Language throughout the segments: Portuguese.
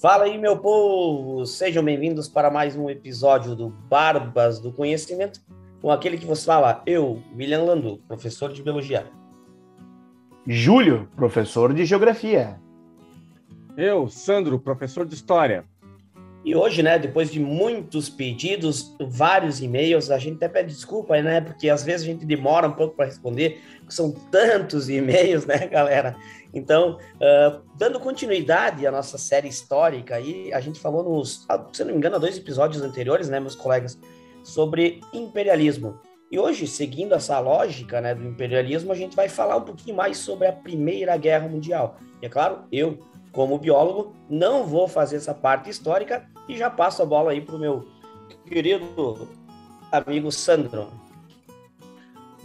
Fala aí, meu povo! Sejam bem-vindos para mais um episódio do Barbas do Conhecimento, com aquele que vos fala, eu, William Landu, professor de Biologia. Júlio, professor de Geografia. Eu, Sandro, professor de História. E hoje, né, depois de muitos pedidos, vários e-mails, a gente até pede desculpa, né, porque às vezes a gente demora um pouco para responder, são tantos e-mails, né, galera? Então, uh, dando continuidade à nossa série histórica aí, a gente falou nos, ah, se não me engano, dois episódios anteriores, né, meus colegas, sobre imperialismo. E hoje, seguindo essa lógica, né, do imperialismo, a gente vai falar um pouquinho mais sobre a Primeira Guerra Mundial. E é claro, eu, como biólogo, não vou fazer essa parte histórica e já passo a bola aí para o meu querido amigo Sandro.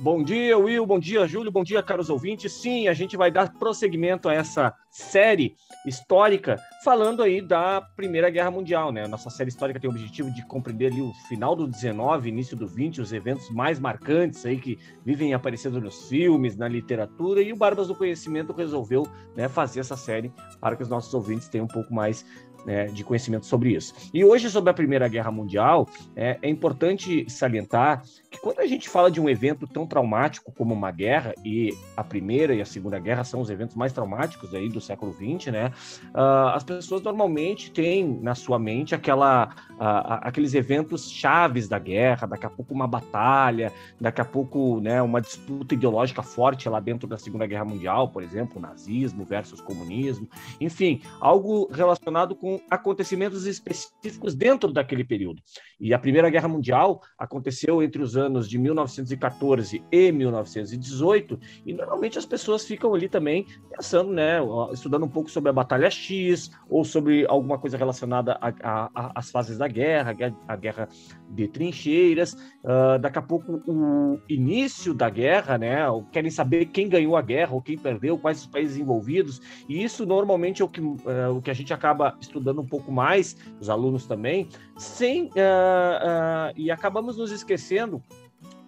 Bom dia, Will. Bom dia, Júlio. Bom dia, caros ouvintes. Sim, a gente vai dar prosseguimento a essa série histórica falando aí da Primeira Guerra Mundial, né? Nossa série histórica tem o objetivo de compreender ali o final do 19, início do 20, os eventos mais marcantes aí que vivem aparecendo nos filmes, na literatura, e o Barbas do Conhecimento resolveu né, fazer essa série para que os nossos ouvintes tenham um pouco mais né, de conhecimento sobre isso. E hoje, sobre a Primeira Guerra Mundial, é, é, importante salientar que quando a gente fala de um evento tão traumático como uma guerra, e a Primeira e a Segunda Guerra são os eventos mais traumáticos aí do século XX, né, uh, as pessoas normalmente têm na sua mente aquela, uh, aqueles eventos chaves da guerra, daqui a pouco uma batalha, daqui a pouco né, uma disputa ideológica forte lá dentro da Segunda Guerra Mundial, por exemplo, nazismo versus comunismo, enfim, algo relacionado com acontecimentos específicos dentro daquele período. E a Primeira Guerra Mundial aconteceu entre os anos de 1914 e 1918, e normalmente as pessoas ficam ali também pensando, né, estudando um pouco sobre a Batalha X, ou sobre alguma coisa relacionada às fases da guerra, a guerra de trincheiras. Uh, daqui a pouco, o início da guerra, né, querem saber quem ganhou a guerra ou quem perdeu, quais os países envolvidos, e isso normalmente é o que, uh, o que a gente acaba estudando estudando um pouco mais, os alunos também, sem uh, uh, e acabamos nos esquecendo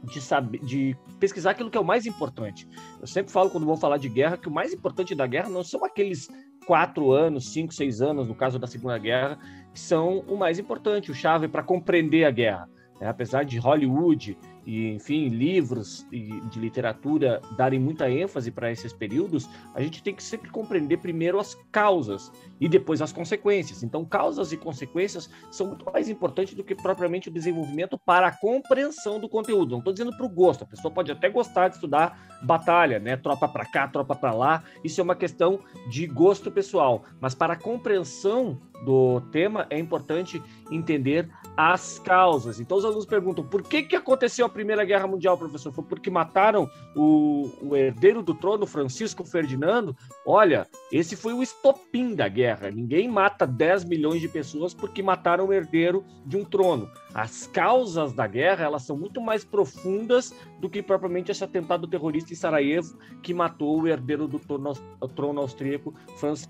de saber, de pesquisar aquilo que é o mais importante. Eu sempre falo quando vou falar de guerra que o mais importante da guerra não são aqueles quatro anos, cinco, seis anos, no caso da Segunda Guerra, que são o mais importante, o chave para compreender a guerra. É, apesar de Hollywood e, enfim, livros de literatura darem muita ênfase para esses períodos, a gente tem que sempre compreender primeiro as causas e depois as consequências. Então, causas e consequências são muito mais importantes do que propriamente o desenvolvimento para a compreensão do conteúdo. Não estou dizendo para o gosto, a pessoa pode até gostar de estudar batalha, né? Tropa para cá, tropa para lá. Isso é uma questão de gosto pessoal, mas para a compreensão do tema é importante entender as causas. Então, os alunos perguntam por que, que aconteceu Primeira Guerra Mundial, professor? Foi porque mataram o, o herdeiro do trono, Francisco Ferdinando? Olha, esse foi o estopim da guerra. Ninguém mata 10 milhões de pessoas porque mataram o herdeiro de um trono. As causas da guerra elas são muito mais profundas do que propriamente esse atentado terrorista em Sarajevo que matou o herdeiro do trono, trono austríaco, Franz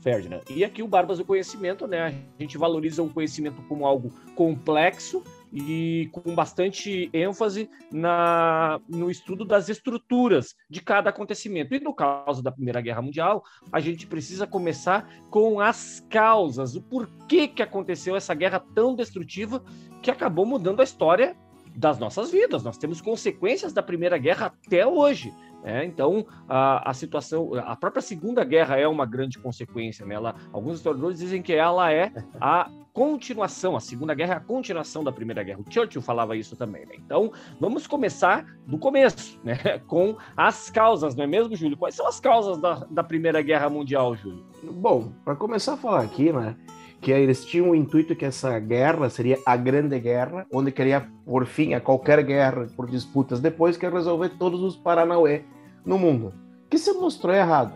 Ferdinand. E aqui o Barbas do Conhecimento, né? A gente valoriza o conhecimento como algo complexo e com bastante ênfase na, no estudo das estruturas de cada acontecimento. E no caso da Primeira Guerra Mundial, a gente precisa começar com as causas, o porquê que aconteceu essa guerra tão destrutiva que acabou mudando a história das nossas vidas. Nós temos consequências da Primeira Guerra até hoje. É, então, a, a, situação, a própria Segunda Guerra é uma grande consequência. Né? Alguns historiadores dizem que ela é a continuação, a Segunda Guerra é a continuação da Primeira Guerra. O Churchill falava isso também. Né? Então, vamos começar do começo, né? com as causas, não é mesmo, Júlio? Quais são as causas da, da Primeira Guerra Mundial, Júlio? Bom, para começar a falar aqui, né? que eles tinham o intuito que essa guerra seria a grande guerra, onde queria por fim a qualquer guerra por disputas depois, que resolver todos os Paranauê no mundo, que se mostrou errado.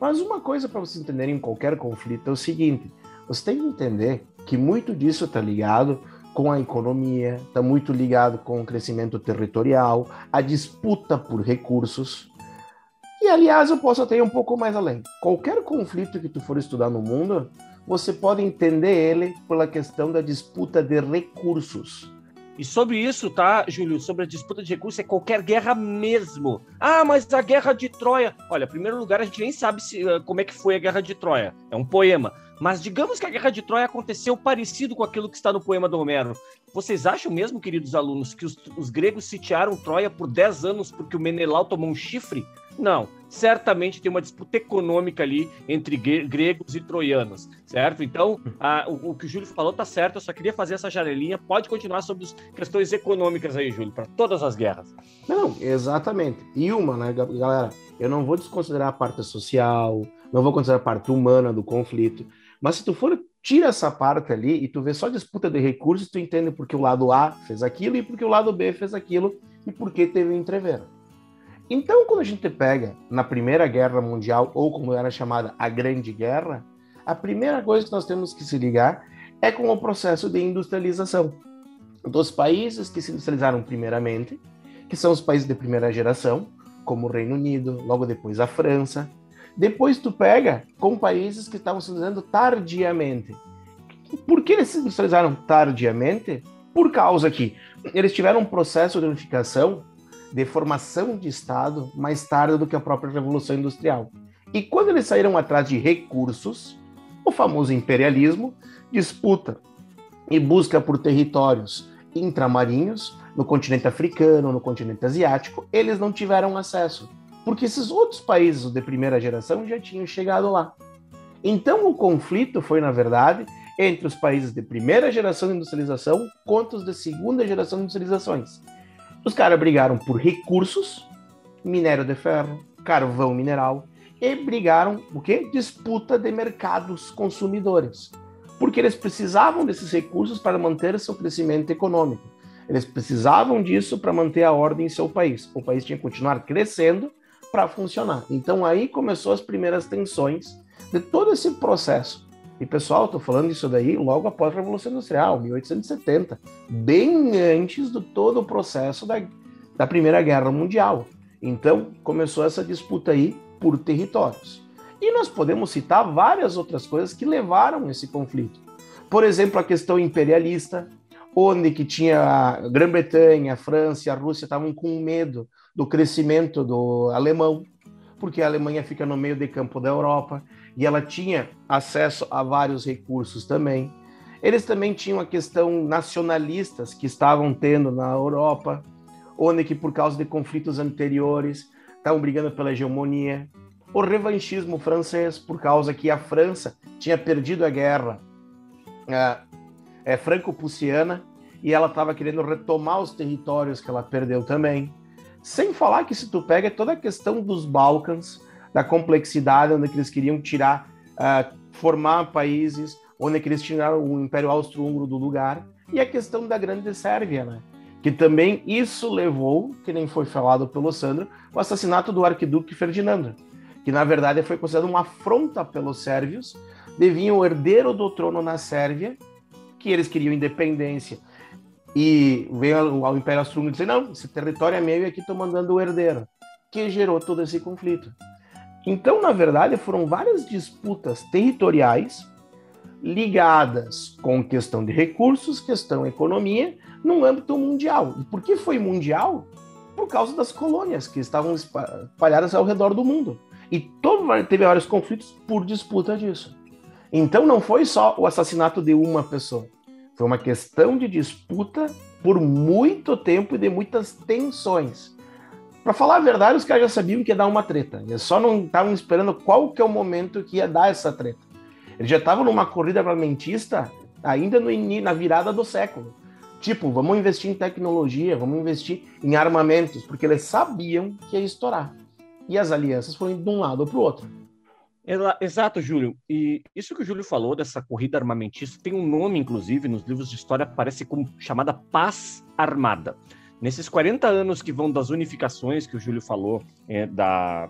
Mas uma coisa para vocês entenderem em qualquer conflito é o seguinte: você tem que entender que muito disso está ligado com a economia, está muito ligado com o crescimento territorial, a disputa por recursos. E aliás, eu posso até ir um pouco mais além. Qualquer conflito que tu for estudar no mundo, você pode entender ele pela questão da disputa de recursos. E sobre isso, tá, Júlio? Sobre a disputa de recursos, é qualquer guerra mesmo. Ah, mas a guerra de Troia. Olha, em primeiro lugar, a gente nem sabe se, eh, como é que foi a guerra de Troia. É um poema. Mas digamos que a Guerra de Troia aconteceu parecido com aquilo que está no poema do Homero. Vocês acham mesmo, queridos alunos, que os, os gregos sitiaram Troia por 10 anos porque o Menelau tomou um chifre? Não. Certamente tem uma disputa econômica ali entre gregos e troianos, certo? Então, a, o, o, que o Júlio falou tá certo, eu só queria fazer essa janelinha. Pode continuar sobre as questões econômicas aí, Júlio, para todas as guerras. Não, exatamente. E uma, né, galera? Eu não vou desconsiderar a parte social, não vou considerar a parte humana do conflito, mas se tu for tira essa parte ali e tu vê só disputa de recursos, tu entende porque o lado A fez aquilo e porque o lado B fez aquilo e porque teve um entrever. Então, quando a gente pega na Primeira Guerra Mundial, ou como era chamada a Grande Guerra, a primeira coisa que nós temos que se ligar é com o processo de industrialização dos países que se industrializaram primeiramente, que são os países de primeira geração, como o Reino Unido, logo depois a França. Depois tu pega com países que estavam se industrializando tardiamente. Por que eles se industrializaram tardiamente? Por causa que eles tiveram um processo de unificação de formação de Estado mais tarde do que a própria Revolução Industrial. E quando eles saíram atrás de recursos, o famoso imperialismo disputa e busca por territórios intramarinhos no continente africano, no continente asiático, eles não tiveram acesso, porque esses outros países de primeira geração já tinham chegado lá. Então o conflito foi, na verdade, entre os países de primeira geração de industrialização contra os de segunda geração de industrializações. Os caras brigaram por recursos, minério de ferro, carvão mineral, e brigaram o quê? Disputa de mercados consumidores. Porque eles precisavam desses recursos para manter seu crescimento econômico. Eles precisavam disso para manter a ordem em seu país. O país tinha que continuar crescendo para funcionar. Então aí começou as primeiras tensões de todo esse processo. E pessoal, estou falando isso daí logo após a Revolução Industrial, 1870, bem antes do todo o processo da, da Primeira Guerra Mundial. Então começou essa disputa aí por territórios. E nós podemos citar várias outras coisas que levaram esse conflito. Por exemplo, a questão imperialista, onde que tinha a Grã-Bretanha, a França a Rússia estavam com medo do crescimento do alemão, porque a Alemanha fica no meio de campo da Europa e ela tinha acesso a vários recursos também. Eles também tinham a questão nacionalistas que estavam tendo na Europa, onde que por causa de conflitos anteriores estavam brigando pela hegemonia. O revanchismo francês, por causa que a França tinha perdido a guerra é, é, franco-prussiana e ela estava querendo retomar os territórios que ela perdeu também. Sem falar que se tu pega toda a questão dos Balcãs, da complexidade, onde eles queriam tirar, uh, formar países, onde eles tiraram o Império Austro-Húngaro do lugar, e a questão da Grande Sérvia, né? Que também isso levou, que nem foi falado pelo Sandro, o assassinato do arquiduque Ferdinando, que na verdade foi considerado uma afronta pelos sérvios, deviam o herdeiro do trono na Sérvia, que eles queriam independência, e veio ao Império Austro-Húngaro dizer, não, esse território é meu e aqui estou mandando o herdeiro, que gerou todo esse conflito. Então, na verdade, foram várias disputas territoriais ligadas com questão de recursos, questão economia, no âmbito mundial. E por que foi mundial? Por causa das colônias que estavam espalhadas ao redor do mundo. E todo, teve vários conflitos por disputa disso. Então não foi só o assassinato de uma pessoa. Foi uma questão de disputa por muito tempo e de muitas tensões. Para falar a verdade, os caras já sabiam que ia dar uma treta. Eles só não estavam esperando qual que é o momento que ia dar essa treta. Eles já estavam numa corrida armamentista ainda no, na virada do século. Tipo, vamos investir em tecnologia, vamos investir em armamentos, porque eles sabiam que ia estourar. E as alianças foram de um lado para o outro. Exato, Júlio. E isso que o Júlio falou dessa corrida armamentista tem um nome, inclusive, nos livros de história, aparece como chamada paz armada. Nesses 40 anos que vão das unificações que o Júlio falou, é, da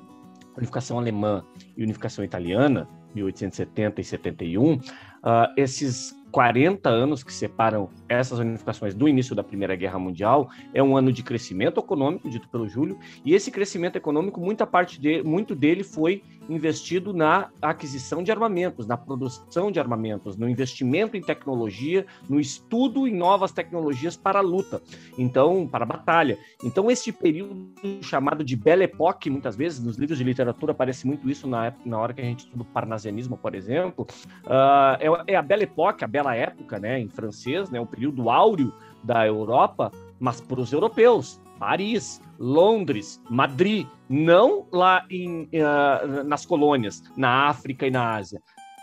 unificação alemã e unificação italiana, 1870 e 71, uh, ah, esses 40 anos que separam essas unificações do início da Primeira Guerra Mundial é um ano de crescimento econômico, dito pelo Júlio, e esse crescimento econômico, muita parte de, muito dele foi investido na aquisição de armamentos, na produção de armamentos, no investimento em tecnologia, no estudo em novas tecnologias para a luta, então, para a batalha. Então, esse período chamado de Belle Époque, muitas vezes, nos livros de literatura aparece muito isso na, na hora que a gente estuda o parnasianismo, por exemplo, uh, é, é, a Belle Époque, a Bela Época, né, em francês, né, o período áureo da Europa, mas para os europeus, Paris, Londres, Madrid, não lá em, uh, nas colônias, na África e na Ásia.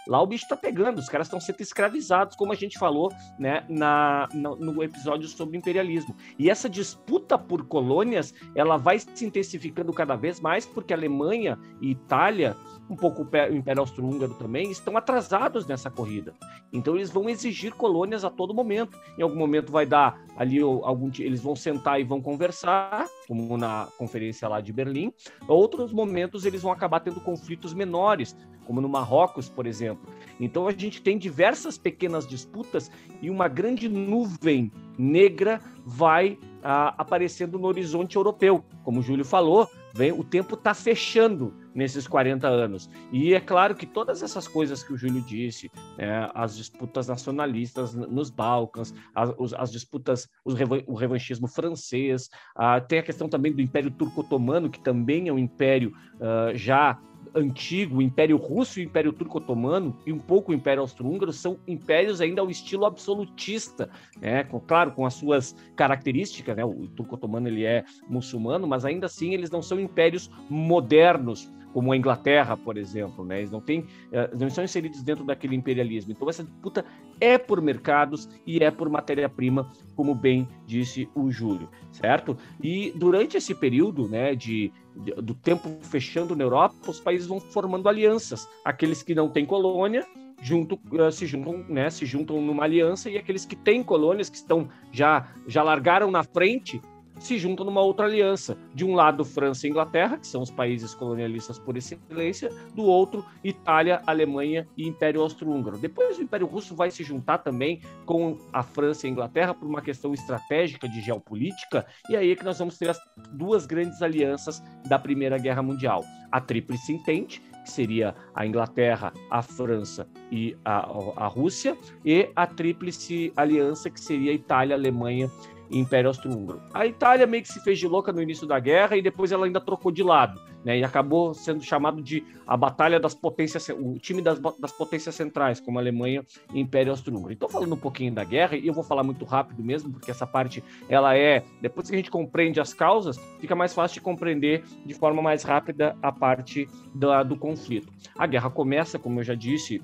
Lá o bicho está pegando, os caras estão sendo escravizados, como a gente falou né, na, no, no, episódio sobre imperialismo. E essa disputa por colônias, ela vai se intensificando cada vez mais, porque Alemanha e Itália um pouco o Império Austro-Húngaro também, estão atrasados nessa corrida. Então eles vão exigir colônias a todo momento. Em algum momento vai dar ali algum eles vão sentar e vão conversar, como na conferência lá de Berlim. Outros momentos eles vão acabar tendo conflitos menores, como no Marrocos, por exemplo. Então a gente tem diversas pequenas disputas e uma grande nuvem negra vai ah, aparecendo no horizonte europeu. Como o Júlio falou, vem, o tempo está fechando nesses 40 anos. E é claro que todas essas coisas que o Júlio disse, né, as disputas nacionalistas nos Balcãs, as, as disputas, o revanchismo francês, uh, tem a questão também do Império Turco-Otomano, que também é um império uh, já antigo, o Império Russo o Império Turco-Otomano e um pouco o Império Austro-Húngaro são impérios ainda ao estilo absolutista, né? Com, claro, com as suas características, né? O Turco-Otomano ele é muçulmano, mas ainda assim eles não são impérios modernos como a Inglaterra, por exemplo, né? Eles não têm, eh, não estão inseridos dentro daquele imperialismo. Então essa disputa é por mercados e é por matéria-prima, como bem disse o Júlio, certo? E durante esse período, né, de, de, do tempo fechando na Europa, os países vão formando alianças. Aqueles que não têm colônia junto, uh, se juntam, né, se juntam numa aliança e aqueles que têm colônias que estão já já largaram na frente se juntam numa outra aliança. De um lado, França e Inglaterra, que são os países colonialistas por excelência, do outro, Itália, Alemanha e Império Austro-Húngaro. Depois, o Império Russo vai se juntar também com a França e a Inglaterra por uma questão estratégica de geopolítica, e aí é que nós vamos ter as duas grandes alianças da Primeira Guerra Mundial: a Tríplice Entente, que seria a Inglaterra, a França e a, a Rússia, e a Tríplice Aliança, que seria Itália, Alemanha Império Austro-Húngaro. A Itália meio que se fez de louca no início da guerra e depois ela ainda trocou de lado, né? E acabou sendo chamado de a Batalha das Potências, o time das, das potências centrais, como Alemanha e Império Austro-Húngaro. Então, falando um pouquinho da guerra, e eu vou falar muito rápido mesmo, porque essa parte, ela é, depois que a gente compreende as causas, fica mais fácil de compreender de forma mais rápida a parte da, do conflito. A guerra começa, como eu já disse,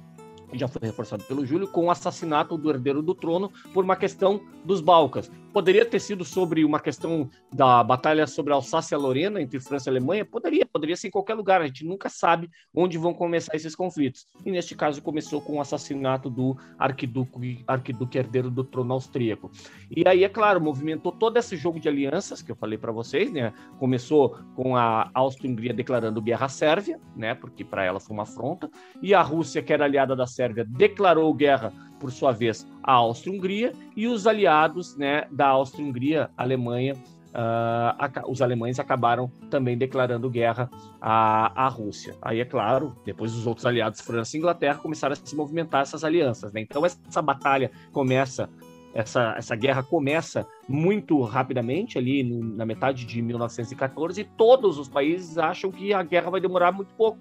já foi reforçado pelo Júlio, com o assassinato do herdeiro do trono por uma questão dos Balcãs. Poderia ter sido sobre uma questão da batalha sobre a Alsácia-Lorena entre França e Alemanha? Poderia, poderia ser em qualquer lugar. A gente nunca sabe onde vão começar esses conflitos. E neste caso começou com o assassinato do arquiduque, arquiduque herdeiro do trono austríaco. E aí, é claro, movimentou todo esse jogo de alianças que eu falei para vocês, né? Começou com a Áustria-Hungria declarando guerra à Sérvia, né? Porque para ela foi uma afronta, e a Rússia, que era aliada da Sérvia, declarou guerra por sua vez, a Áustria-Hungria e os aliados né, da Áustria-Hungria, Alemanha, uh, os alemães acabaram também declarando guerra à, à Rússia. Aí, é claro, depois os outros aliados, França e Inglaterra, começaram a se movimentar essas alianças. Né? Então, essa batalha começa essa, essa guerra começa muito rapidamente, ali no, na metade de 1914, e todos os países acham que a guerra vai demorar muito pouco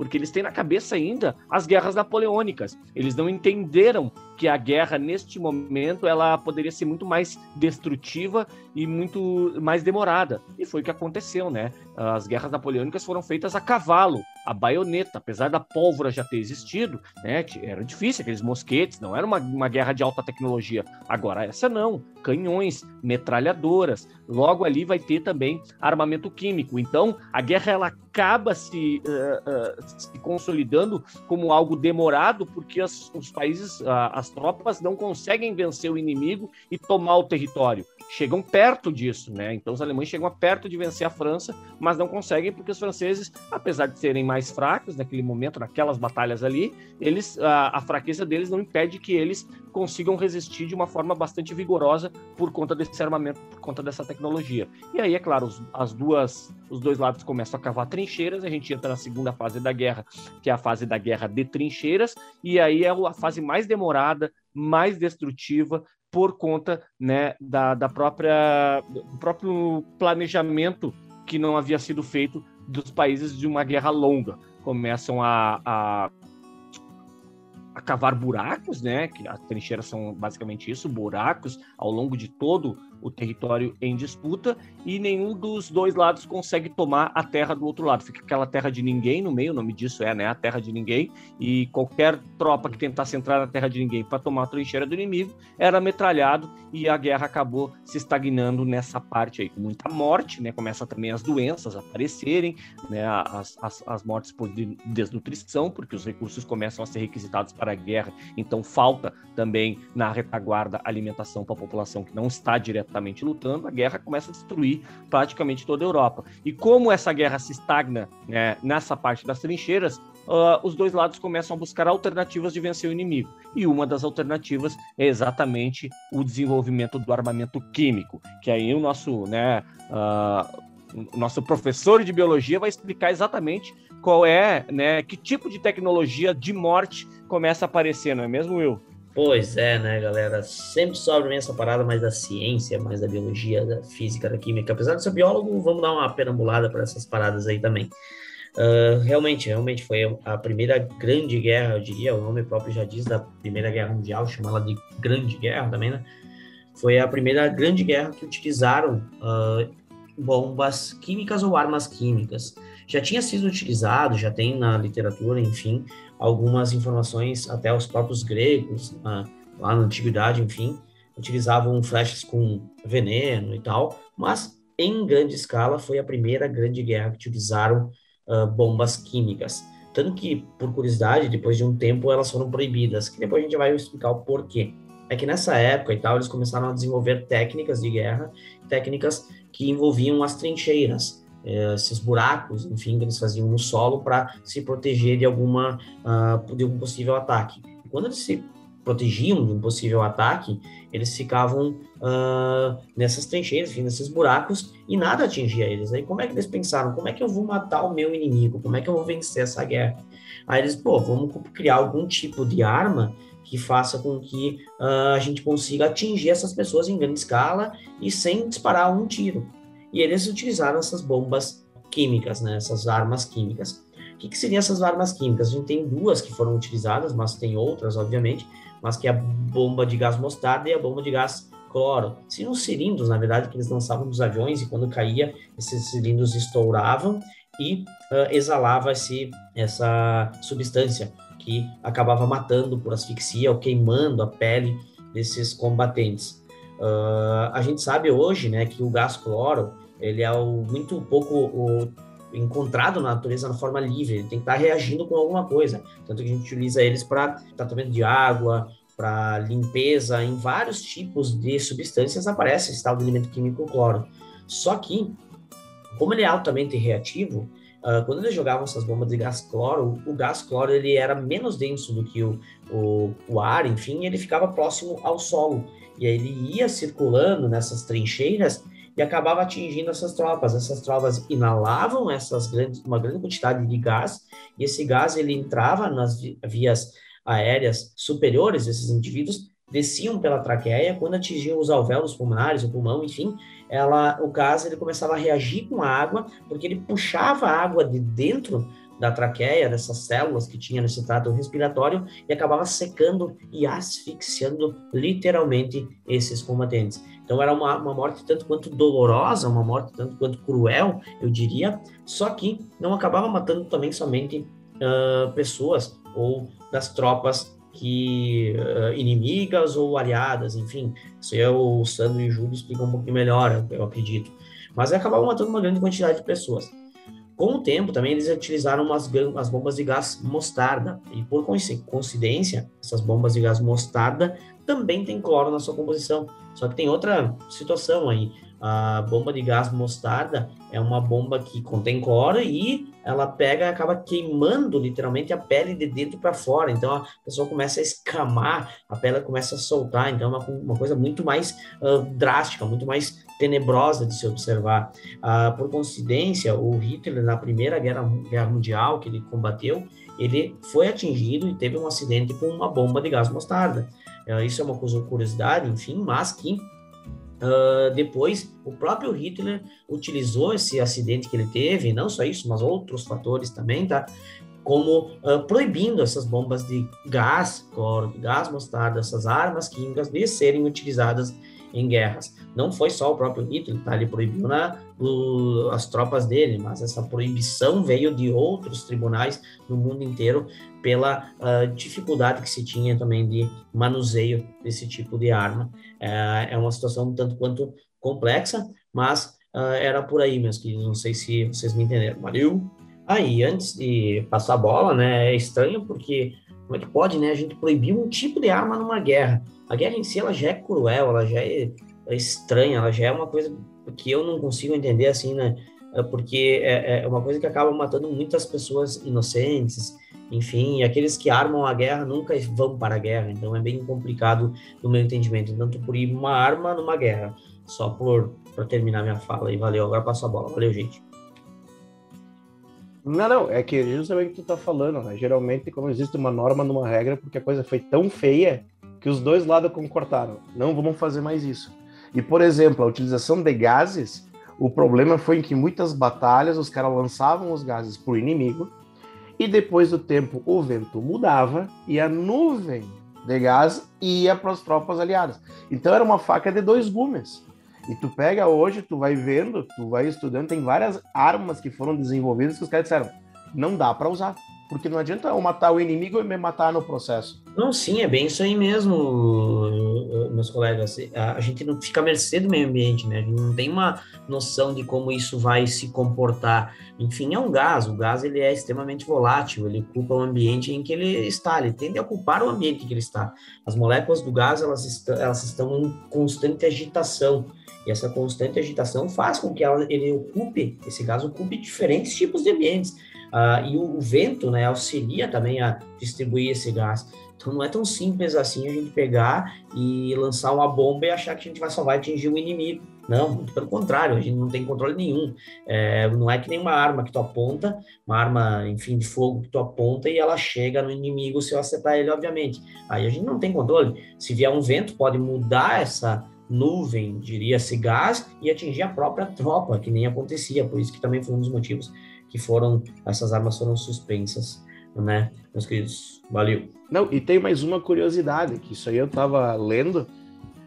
porque eles têm na cabeça ainda as guerras napoleônicas. Eles não entenderam que a guerra neste momento ela poderia ser muito mais destrutiva e muito mais demorada. E foi o que aconteceu, né? As guerras napoleônicas foram feitas a cavalo, a baioneta, apesar da pólvora já ter existido, né? Era difícil aqueles mosquetes, não era uma, uma guerra de alta tecnologia. Agora essa não, canhões, metralhadoras. Logo ali vai ter também armamento químico. Então a guerra ela acaba se, uh, uh, se consolidando como algo demorado porque as, os países, uh, as tropas não conseguem vencer o inimigo e tomar o território. Chegam perto disso, né? Então os alemães chegam perto de vencer a França, mas não conseguem porque os franceses, apesar de serem mais fracos naquele momento, naquelas batalhas ali, eles a, a fraqueza deles não impede que eles consigam resistir de uma forma bastante vigorosa por conta desse armamento, por conta dessa tecnologia. E aí, é claro, os, as duas, os dois lados começam a cavar trincheiras, a gente entra na segunda fase da guerra, que é a fase da guerra de trincheiras, e aí é a fase mais demorada, mais destrutiva, por conta né, da, da própria, do próprio planejamento que não havia sido feito dos países de uma guerra longa. Começam a, a a cavar buracos, né? Que as trincheiras são basicamente isso, buracos ao longo de todo o território em disputa e nenhum dos dois lados consegue tomar a terra do outro lado. Fica aquela terra de ninguém no meio, o nome disso é, né, a terra de ninguém, e qualquer tropa que tentasse entrar na terra de ninguém para tomar a trincheira do inimigo era metralhado e a guerra acabou se estagnando nessa parte aí, com muita morte, né, começa também as doenças a aparecerem, né, as, as, as mortes por desnutrição, porque os recursos começam a ser requisitados para a guerra, então falta também na retaguarda alimentação para a população que não está diretamente diretamente lutando, a guerra começa a destruir praticamente toda a Europa. E como essa guerra se estagna né, nessa parte das trincheiras, uh, os dois lados começam a buscar alternativas de vencer o inimigo. E uma das alternativas é exatamente o desenvolvimento do armamento químico, que aí o nosso, né, uh, nosso professor de biologia vai explicar exatamente qual é, né, que tipo de tecnologia de morte começa a aparecer, não é mesmo, Will? Pois é, né, galera? Sempre sobra essa parada mais da ciência, mais da biologia, da física, da química. Apesar de ser biólogo, vamos dar uma perambulada para essas paradas aí também. Uh, realmente, realmente foi a primeira grande guerra, eu diria, o nome próprio já diz da Primeira Guerra Mundial, chama ela de Grande Guerra também, né? Foi a primeira grande guerra que utilizaram uh, bombas químicas ou armas químicas. Já tinha sido utilizado, já tem na literatura, enfim, algumas informações, até os próprios gregos, lá na antiguidade, enfim, utilizavam flechas com veneno e tal, mas em grande escala foi a primeira grande guerra que utilizaram uh, bombas químicas. Tanto que, por curiosidade, depois de um tempo elas foram proibidas, que depois a gente vai explicar o porquê. É que nessa época e tal, eles começaram a desenvolver técnicas de guerra, técnicas que envolviam as trincheiras, esses buracos, enfim, que eles faziam no solo para se proteger de alguma uh, de um possível ataque. Quando eles se protegiam de um possível ataque, eles ficavam uh, nessas trincheiras, enfim, nesses buracos e nada atingia eles. Aí como é que eles pensaram? Como é que eu vou matar o meu inimigo? Como é que eu vou vencer essa guerra? Aí eles, pô, vamos criar algum tipo de arma que faça com que uh, a gente consiga atingir essas pessoas em grande escala e sem disparar um tiro. E eles utilizaram essas bombas químicas, né, essas armas químicas. O que, que seriam essas armas químicas? A gente tem duas que foram utilizadas, mas tem outras, obviamente, mas que é a bomba de gás mostarda e a bomba de gás cloro. Seriam cilindros, na verdade, que eles lançavam dos aviões e quando caía, esses cilindros estouravam e uh, exalava esse, essa substância que acabava matando por asfixia ou queimando a pele desses combatentes. Uh, a gente sabe hoje, né, que o gás cloro ele é o, muito pouco o, encontrado na natureza na forma livre, ele tem que estar reagindo com alguma coisa. Tanto que a gente utiliza eles para tratamento de água, para limpeza, em vários tipos de substâncias aparece esse tal de elemento químico cloro. Só que, como ele é altamente reativo, uh, quando eles jogavam essas bombas de gás cloro, o gás cloro ele era menos denso do que o, o, o ar, enfim, ele ficava próximo ao solo. E aí ele ia circulando nessas trincheiras e acabava atingindo essas tropas. Essas tropas inalavam essas grandes, uma grande quantidade de gás, e esse gás ele entrava nas vias aéreas superiores desses indivíduos, desciam pela traqueia, quando atingiam os alvéolos pulmonares, o pulmão, enfim, ela, o gás ele começava a reagir com a água, porque ele puxava a água de dentro da traqueia, dessas células que tinha nesse trato respiratório, e acabava secando e asfixiando literalmente esses combatentes. Então era uma, uma morte tanto quanto dolorosa, uma morte tanto quanto cruel, eu diria, só que não acabava matando também somente uh, pessoas ou das tropas que uh, inimigas ou aliadas, enfim, isso aí é o Sandro e o Júlio explicam um pouquinho melhor, eu acredito. Mas acabava matando uma grande quantidade de pessoas. Com o tempo, também eles utilizaram umas, as bombas de gás mostarda, e por coincidência, essas bombas de gás mostarda também têm cloro na sua composição. Só que tem outra situação aí. A bomba de gás mostarda é uma bomba que contém cloro e ela pega acaba queimando literalmente a pele de dentro para fora. Então a pessoa começa a escamar, a pele começa a soltar. Então é uma, uma coisa muito mais uh, drástica, muito mais tenebrosa de se observar. Uh, por coincidência, o Hitler, na Primeira Guerra, Guerra Mundial, que ele combateu, ele foi atingido e teve um acidente com uma bomba de gás mostarda. Uh, isso é uma curiosidade, enfim, mas que Uh, depois, o próprio Hitler utilizou esse acidente que ele teve, não só isso, mas outros fatores também, tá? Como uh, proibindo essas bombas de gás, cloro, gás mostarda, essas armas químicas de serem utilizadas em guerras. Não foi só o próprio Hitler, tá? Ele proibiu na, o, as tropas dele, mas essa proibição veio de outros tribunais no mundo inteiro pela uh, dificuldade que se tinha também de manuseio desse tipo de arma. É, é uma situação tanto quanto complexa, mas uh, era por aí, meus queridos. Não sei se vocês me entenderam. Valeu! Aí, antes de passar a bola, né, é estranho porque como é que pode, né, a gente proibir um tipo de arma numa guerra? A guerra em si, ela já é cruel, ela já é, é estranha, ela já é uma coisa que eu não consigo entender, assim, né, é porque é, é uma coisa que acaba matando muitas pessoas inocentes, enfim, aqueles que armam a guerra nunca vão para a guerra, então é bem complicado no meu entendimento, tanto por ir uma arma numa guerra, só por, por terminar minha fala, e valeu, agora passo a bola, valeu, gente. Não, não, é que justamente o que tu tá falando, né? Geralmente, como existe uma norma numa regra, porque a coisa foi tão feia que os dois lados concordaram. Não vamos fazer mais isso. E, por exemplo, a utilização de gases, o problema foi em que muitas batalhas os caras lançavam os gases pro inimigo, e depois do tempo o vento mudava e a nuvem de gás ia para as tropas aliadas. Então era uma faca de dois gumes. E tu pega hoje, tu vai vendo, tu vai estudando, tem várias armas que foram desenvolvidas que os caras disseram, não dá para usar. Porque não adianta eu matar o inimigo e me matar no processo. Não, sim, é bem isso aí mesmo, meus colegas. A gente não fica à mercê do meio ambiente, né? A gente não tem uma noção de como isso vai se comportar. Enfim, é um gás. O gás ele é extremamente volátil. Ele ocupa o ambiente em que ele está. Ele tende a ocupar o ambiente em que ele está. As moléculas do gás elas elas estão em constante agitação. E essa constante agitação faz com que ela, ele ocupe, esse gás ocupe diferentes tipos de ambientes. Uh, e o, o, vento né, auxilia também a distribuir esse gás. Então não é tão simples assim a gente pegar e lançar uma bomba e achar que a gente vai só vai atingir o inimigo. Não, muito pelo contrário, a gente não tem controle nenhum. É, não é que nem uma arma que tu aponta, uma arma, enfim, de fogo que tu aponta e ela chega no inimigo se eu acertar ele, obviamente. Aí a gente não tem controle. Se vier um vento, pode mudar essa nuvem, diria-se gás, e atingir a própria tropa, que nem acontecia. Por isso que também foi um dos motivos que foram essas armas foram suspensas, né, meus queridos? Valeu. Não, e tem mais uma curiosidade, que isso aí eu tava lendo,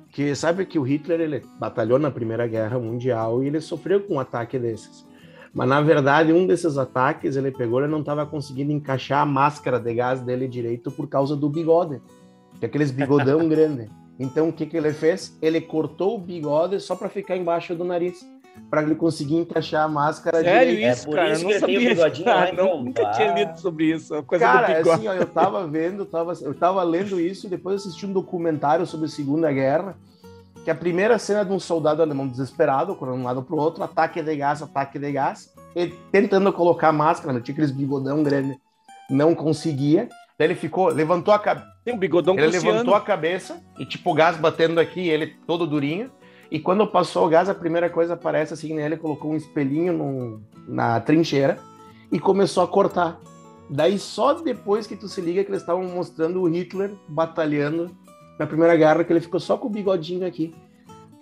que sabe que o Hitler ele batalhou na Primeira Guerra Mundial e ele sofreu com um ataque desses. Mas na verdade, um desses ataques ele pegou, ele não estava conseguindo encaixar a máscara de gás dele direito por causa do bigode, que é aqueles bigodão grande. Então o que que ele fez? Ele cortou o bigode só para ficar embaixo do nariz para ele conseguir encaixar a máscara Sério de... isso, é cara? Isso eu não sabia. Cara, não, nunca tinha lido sobre isso. coisa cara, assim, ó, eu tava vendo, tava, eu tava lendo isso e depois assisti um documentário sobre a Segunda Guerra, que a primeira cena de um soldado alemão desesperado, correndo de um lado pro outro, ataque de gás, ataque de gás, ele tentando colocar máscara, né? tinha aqueles bigodão grande, não conseguia. Daí ele ficou, levantou a cabeça. Tem um bigodão Ele levantou a cabeça e, tipo, o gás batendo aqui, ele todo durinho. E quando passou o gás, a primeira coisa aparece assim nele, colocou um espelhinho no, na trincheira e começou a cortar. Daí só depois que tu se liga que eles estavam mostrando o Hitler batalhando na Primeira Guerra, que ele ficou só com o bigodinho aqui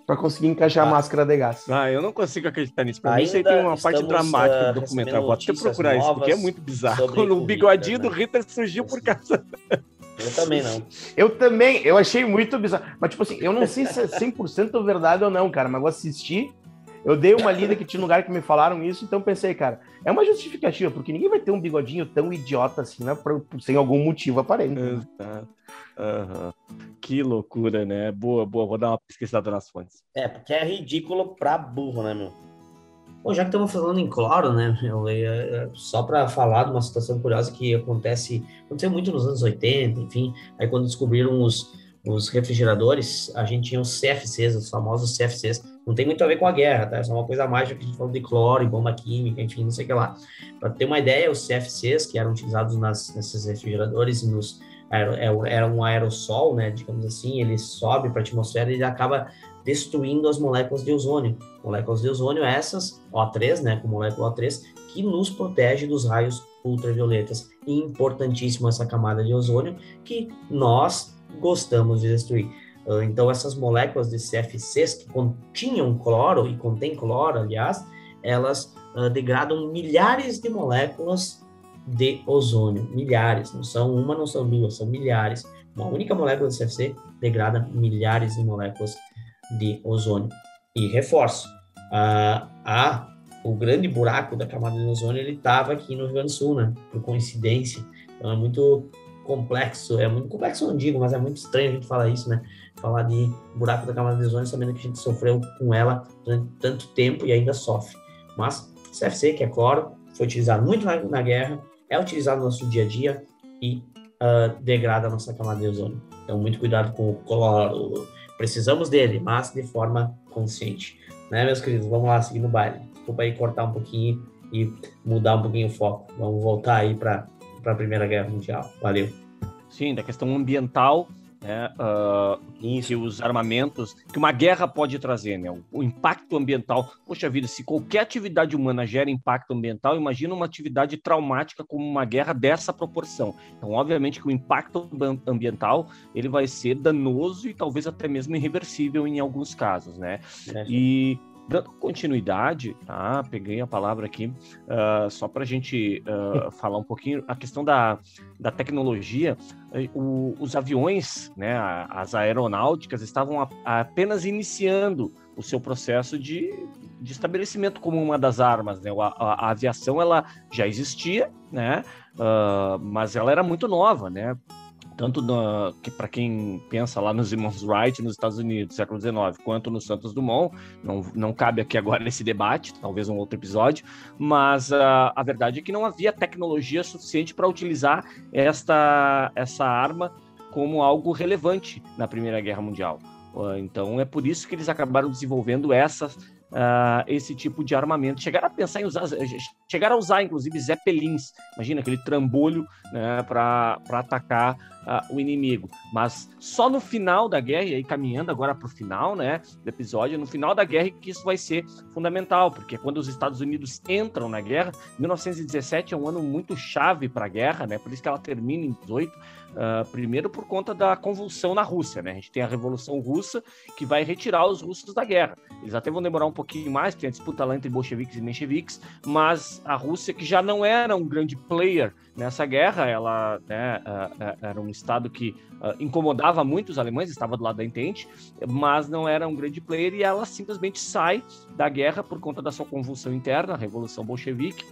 para conseguir encaixar ah. a máscara de gás. Ah, eu não consigo acreditar nisso. Pra mim, isso aí tem uma parte dramática uh, do documentário. Vou até procurar isso, porque é muito bizarro. O, o bigodinho Hitler, do Hitler surgiu por causa eu também não. Eu também, eu achei muito bizarro. Mas, tipo assim, eu não sei se é 100% verdade ou não, cara, mas eu assisti, eu dei uma lida que tinha um lugar que me falaram isso, então pensei, cara, é uma justificativa, porque ninguém vai ter um bigodinho tão idiota assim, né, pra, sem algum motivo aparente. Né? Uhum. Que loucura, né? Boa, boa, vou dar uma pesquisada nas fontes. É, porque é ridículo pra burro, né, meu? Bom, já que estamos falando em cloro, né, eu, é, só para falar de uma situação curiosa que acontece, aconteceu muito nos anos 80, enfim, aí quando descobriram os, os refrigeradores, a gente tinha os CFCs, os famosos CFCs, Não tem muito a ver com a guerra, tá? É só uma coisa mágica que a gente falou de cloro e bomba química, enfim, não sei o que lá. Para ter uma ideia, os CFCs que eram utilizados nas, nesses refrigeradores e nos é, era um aerossol, né, digamos assim, ele sobe para a atmosfera e ele acaba destruindo as moléculas de ozônio. Moléculas de ozônio essas, O3, né, com molécula O3, que nos protege dos raios ultravioletas. Importantíssimo essa camada de ozônio que nós gostamos de destruir. Ah, então, essas moléculas de CFCs que continham cloro, e contém cloro, aliás, elas uh, degradam milhares de moléculas de ozônio. Milhares, não são uma, não são duas, são milhares. Uma única molécula de CFC degrada milhares de moléculas de ozônio. E reforço, a, a, o grande buraco da camada de ozônio ele estava aqui no Rio Grande do Sul, né? Por coincidência. Então é muito complexo, é muito complexo, não digo, mas é muito estranho a gente falar isso, né? Falar de buraco da camada de ozônio, sabendo que a gente sofreu com ela durante tanto tempo e ainda sofre. Mas CFC, que é cloro, foi utilizado muito na, na guerra, é utilizado no nosso dia a dia e uh, degrada a nossa camada de ozônio. Então, muito cuidado com o cloro. Precisamos dele, mas de forma consciente. Né, meus queridos? Vamos lá, seguir no baile. Desculpa aí cortar um pouquinho e mudar um pouquinho o foco. Vamos voltar aí para a Primeira Guerra Mundial. Valeu. Sim, da questão ambiental né, uh, que os armamentos que uma guerra pode trazer, né, o, o, impacto ambiental. Poxa vida, se qualquer atividade humana gera impacto ambiental, imagina uma atividade traumática como uma guerra dessa proporção. Então, obviamente que o impacto ambiental ele vai ser danoso e talvez até mesmo irreversível em alguns casos, né? É. E Dando continuidade, tá? Peguei a palavra aqui uh, só para a gente uh, falar um pouquinho a questão da, da tecnologia. O, os aviões, né, as aeronáuticas estavam a, a apenas iniciando o seu processo de, de estabelecimento como uma das armas. Né? A, a, a aviação ela já existia, né? Uh, mas ela era muito nova, né? Tanto que para quem pensa lá nos irmãos Wright nos Estados Unidos, século XIX, quanto no Santos Dumont, não, não cabe aqui agora nesse debate, talvez um outro episódio, mas uh, a verdade é que não havia tecnologia suficiente para utilizar esta, essa arma como algo relevante na Primeira Guerra Mundial. Uh, então é por isso que eles acabaram desenvolvendo essas uh, esse tipo de armamento. Chegaram a pensar em usar, chegaram a usar inclusive zeppelins, imagina aquele trambolho né, para atacar uh, o inimigo. Mas só no final da guerra, e aí caminhando agora para o final né, do episódio, no final da guerra que isso vai ser fundamental, porque quando os Estados Unidos entram na guerra, 1917 é um ano muito chave para a guerra, né, por isso que ela termina em 18 Uh, primeiro por conta da convulsão na Rússia, né? A gente tem a Revolução Russa que vai retirar os russos da guerra. Eles até vão demorar um pouquinho mais, tem a disputa lá entre bolcheviques e mencheviques, mas a Rússia, que já não era um grande player nessa guerra, ela né, uh, era um estado que uh, incomodava muito os alemães, estava do lado da Entente, mas não era um grande player e ela simplesmente sai da guerra por conta da sua convulsão interna, a Revolução Bolchevique,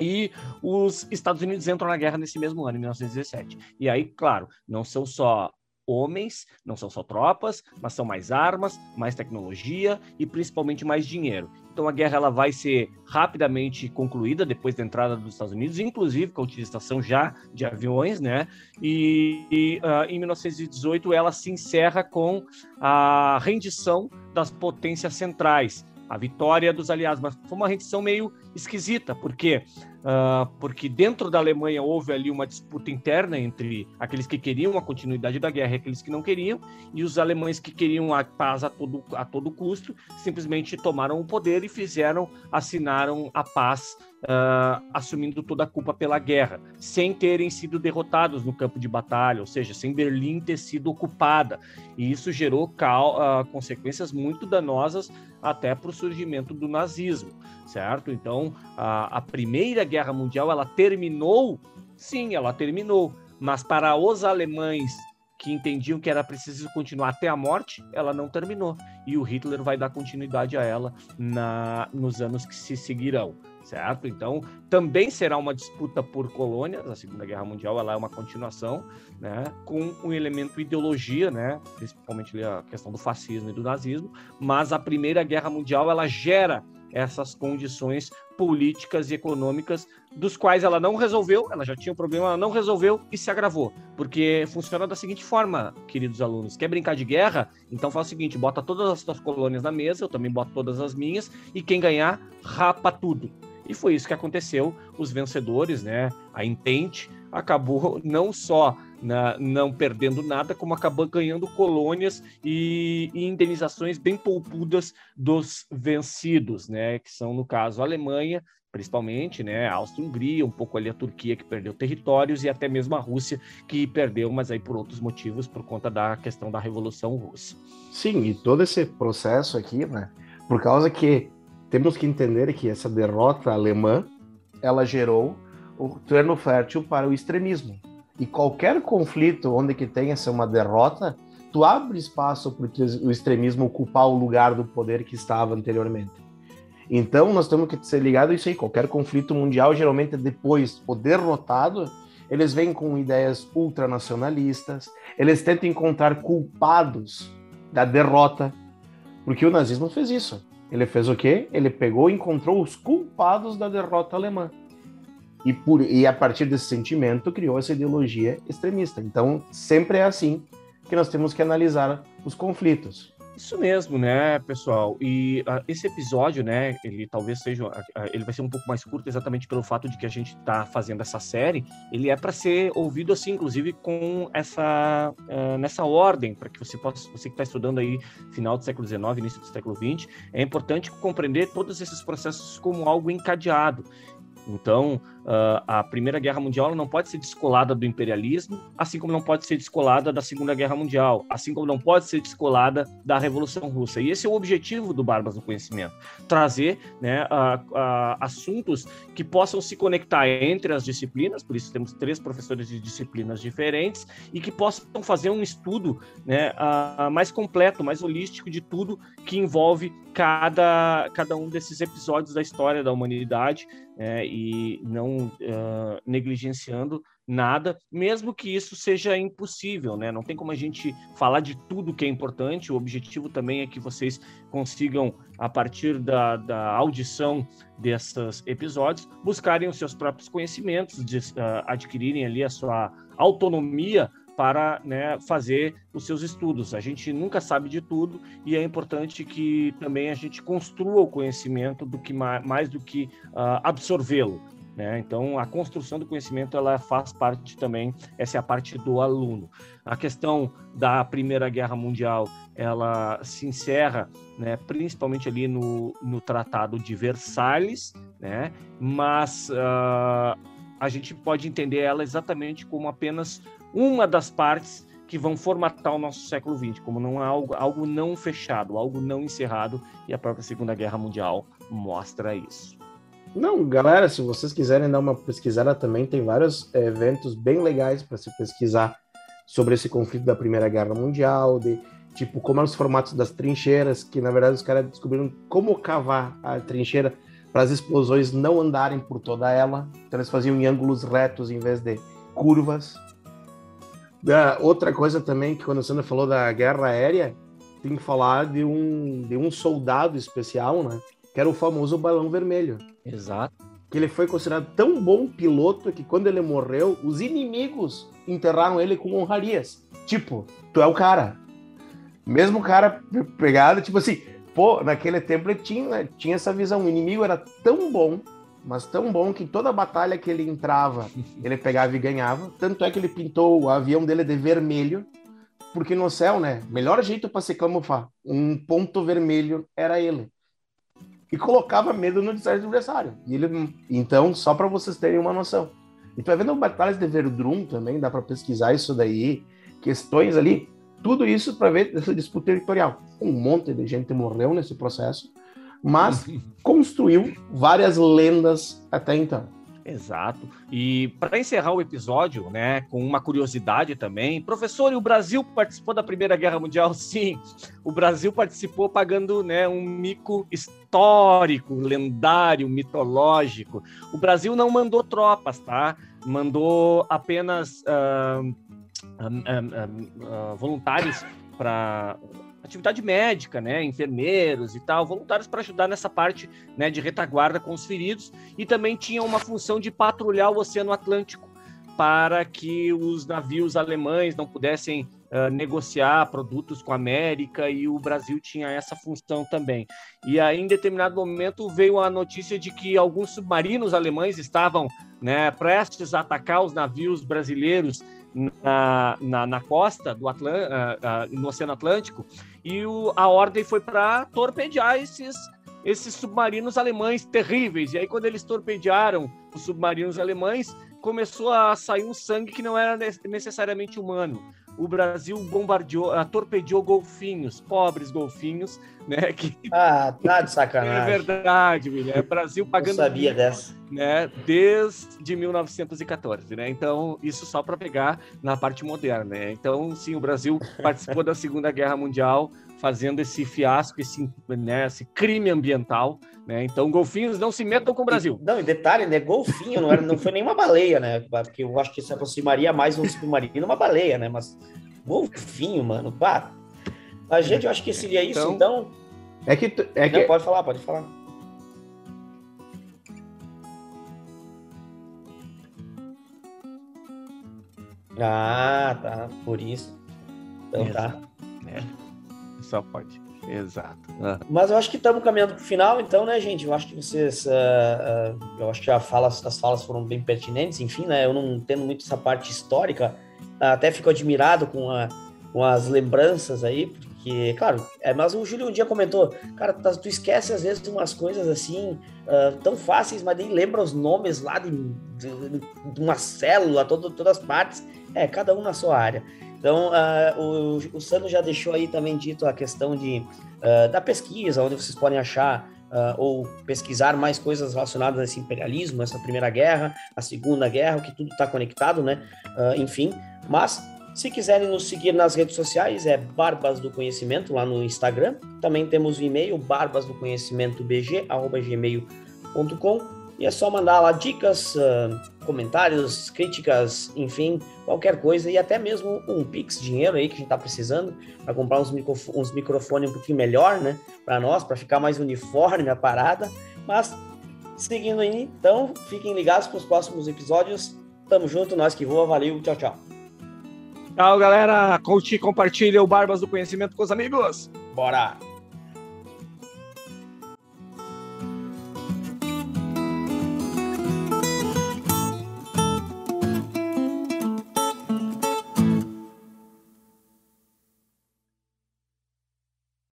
e os Estados Unidos entram na guerra nesse mesmo ano, em 1917. E aí, claro, não são só homens, não são só tropas, mas são mais armas, mais tecnologia e principalmente mais dinheiro. Então a guerra ela vai ser rapidamente concluída depois da entrada dos Estados Unidos, inclusive com a utilização já de aviões, né? E, e uh, em 1918 ela se encerra com a rendição das potências centrais, a vitória dos aliados, mas foi uma rendição meio esquisita, porque uh, porque dentro da Alemanha houve ali uma disputa interna entre aqueles que queriam a continuidade da guerra e aqueles que não queriam, e os alemães que queriam a paz a todo, a todo custo simplesmente tomaram o poder e fizeram, assinaram a paz, uh, assumindo toda a culpa pela guerra, sem terem sido derrotados no campo de batalha, ou seja, sem Berlim ter sido ocupada. E isso gerou uh, consequências muito danosas até para o surgimento do nazismo, certo? Então, a Primeira Guerra Mundial ela terminou, sim, ela terminou, mas para os alemães que entendiam que era preciso continuar até a morte, ela não terminou. E o Hitler vai dar continuidade a ela na, nos anos que se seguirão, certo? Então, também será uma disputa por colônias. A Segunda Guerra Mundial ela é uma continuação, né, com um elemento ideologia, né, principalmente a questão do fascismo e do nazismo. Mas a Primeira Guerra Mundial ela gera essas condições políticas e econômicas dos quais ela não resolveu, ela já tinha um problema, ela não resolveu e se agravou. Porque funciona da seguinte forma, queridos alunos: quer brincar de guerra? Então faz o seguinte: bota todas as suas colônias na mesa, eu também boto todas as minhas, e quem ganhar, rapa tudo. E foi isso que aconteceu. Os vencedores, né? A Intente acabou não só na, não perdendo nada, como acabou ganhando colônias e, e, indenizações bem poupudas dos vencidos, né? Que são, no caso, a Alemanha, principalmente, né? A Áustria-Hungria, um pouco ali a Turquia, que perdeu territórios, e até mesmo a Rússia, que perdeu, mas aí por outros motivos, por conta da questão da Revolução Russa. Sim, e todo esse processo aqui, né? Por causa que temos que entender que essa derrota alemã ela gerou o terreno fértil para o extremismo. E qualquer conflito onde que tenha ser uma derrota, tu abre espaço para o extremismo ocupar o lugar do poder que estava anteriormente. Então nós temos que ser ligados a isso aí. Qualquer conflito mundial, geralmente depois o derrotado, eles vêm com ideias ultranacionalistas, eles tentam encontrar culpados da derrota, porque o nazismo fez isso. Ele fez o quê? Ele pegou e encontrou os culpados da derrota alemã. E, por, e a partir desse sentimento criou essa ideologia extremista. Então, sempre é assim que nós temos que analisar os conflitos. Isso mesmo, né, pessoal? E uh, esse episódio, né, ele talvez seja, uh, ele vai ser um pouco mais curto exatamente pelo fato de que a gente está fazendo essa série. Ele é para ser ouvido assim, inclusive com essa nessa ordem, para que você possa, você que está estudando aí final do século XIX, início do século XX, é importante compreender todos esses processos como algo encadeado. Então, uh, a Primeira Guerra Mundial não pode ser descolada do imperialismo, assim como não pode ser descolada da Segunda Guerra Mundial, assim como não pode ser descolada da Revolução Russa. E esse é o objetivo do Barbas do Conhecimento: trazer né, assuntos que possam se conectar entre as disciplinas, por isso temos três professores de disciplinas diferentes, e que possam fazer um estudo né, mais completo, mais holístico de tudo que envolve cada, cada um desses episódios da história da humanidade né, e não uh, negligenciando nada, mesmo que isso seja impossível, né? Não tem como a gente falar de tudo que é importante. O objetivo também é que vocês consigam, a partir da, da audição desses episódios, buscarem os seus próprios conhecimentos, de, uh, adquirirem ali a sua autonomia para né, fazer os seus estudos. A gente nunca sabe de tudo e é importante que também a gente construa o conhecimento do que mais, do que uh, absorvê-lo. Né? Então, a construção do conhecimento ela faz parte também, essa é a parte do aluno. A questão da Primeira Guerra Mundial ela se encerra né, principalmente ali no, no Tratado de Versalhes, né? mas uh, a gente pode entender ela exatamente como apenas uma das partes que vão formatar o nosso século XX, como não algo, algo não fechado, algo não encerrado, e a própria Segunda Guerra Mundial mostra isso. Não, galera, se vocês quiserem dar uma pesquisada também, tem vários eventos bem legais para se pesquisar sobre esse conflito da Primeira Guerra Mundial, de tipo como eram os formatos das trincheiras, que na verdade os caras descobriram como cavar a trincheira para as explosões não andarem por toda ela, então eles faziam em ângulos retos em vez de curvas. Da, outra coisa também, que quando o Sandra falou da guerra aérea, tem que falar de um, de um soldado especial, né? Que era o famoso balão vermelho. Exato. Que ele foi considerado tão bom piloto que quando ele morreu, os inimigos enterraram ele com honrarias. Tipo, tu é o cara. Mesmo cara pegado, tipo assim, pô, naquele tempo ele tinha, tinha essa visão. O inimigo era tão bom mas tão bom que toda batalha que ele entrava, ele pegava e ganhava. Tanto é que ele pintou o avião dele de vermelho, porque no céu, né, melhor jeito para se camuflar, um ponto vermelho era ele. E colocava medo no adversário. E ele, então, só para vocês terem uma noção. E tu vai vendo batalhas de Verdun também, dá para pesquisar isso daí, questões ali, tudo isso para ver essa disputa territorial. Um monte de gente morreu nesse processo mas construiu várias lendas até então. Exato. E para encerrar o episódio, né, com uma curiosidade também, professor, e o Brasil participou da Primeira Guerra Mundial? Sim, o Brasil participou pagando, né, um mico histórico, lendário, mitológico. O Brasil não mandou tropas, tá? Mandou apenas uh, uh, voluntários para atividade médica, né, enfermeiros e tal, voluntários para ajudar nessa parte, né, de retaguarda com os feridos e também tinha uma função de patrulhar o Oceano Atlântico para que os navios alemães não pudessem uh, negociar produtos com a América e o Brasil tinha essa função também. E aí, em determinado momento, veio a notícia de que alguns submarinos alemães estavam né, prestes a atacar os navios brasileiros na, na, na costa do Atl uh, uh, no Oceano Atlântico e o, a ordem foi para torpedear esses esses submarinos alemães terríveis. E aí, quando eles torpedearam os submarinos alemães, começou a sair um sangue que não era necessariamente humano. O Brasil bombardeou, torpedeou golfinhos, pobres golfinhos, né? Que... Ah, tá de sacanagem. É verdade, William. É Brasil pagando. Eu sabia dessa. Né, desde 1914, né? Então, isso só para pegar na parte moderna, né? Então, sim, o Brasil participou da Segunda Guerra Mundial fazendo esse fiasco, esse, né, esse crime ambiental, né? Então, golfinhos não se metam com o Brasil. E, não, e detalhe, né? Golfinho não, era, não foi nenhuma baleia, né? Porque eu acho que se aproximaria mais um submarino uma baleia, né? Mas golfinho, mano, pá. A gente, eu acho que seria isso, então. então... É que. É que... Não, pode falar, pode falar. Ah, tá. Por isso. Então tá. É. Só pode. Exato. Ah. Mas eu acho que estamos caminhando para o final, então, né, gente? Eu acho que vocês. Uh, uh, eu acho que a fala, as falas foram bem pertinentes, enfim, né? Eu não entendo muito essa parte histórica. Até fico admirado com, a, com as lembranças aí, porque, claro, é, mas o Júlio um dia comentou, cara, tu, tu esquece às vezes umas coisas assim, uh, tão fáceis, mas nem lembra os nomes lá de, de, de uma célula, todo, todas as partes. É, cada um na sua área. Então, uh, o, o já deixou aí também dito a questão de, uh, da pesquisa, onde vocês podem achar uh, ou pesquisar mais coisas relacionadas a esse imperialismo, essa Primeira Guerra, a Segunda Guerra, que tudo está conectado, né? enfim, mas se quiserem nos seguir nas redes sociais, é Barbas do Conhecimento lá no Instagram. Também temos o e-mail barbasdoconhecimentobg@gmail.com e é só mandar lá dicas, uh, comentários, críticas, enfim, qualquer coisa. E até mesmo um Pix, dinheiro aí que a gente tá precisando para comprar uns, microf uns microfones um pouquinho melhor, né? Para nós, para ficar mais uniforme a parada. Mas, seguindo aí, então, fiquem ligados para os próximos episódios. Tamo junto, nós que voa. Valeu, tchau, tchau. Tchau, galera. Curte, compartilha o Barbas do Conhecimento com os amigos. Bora!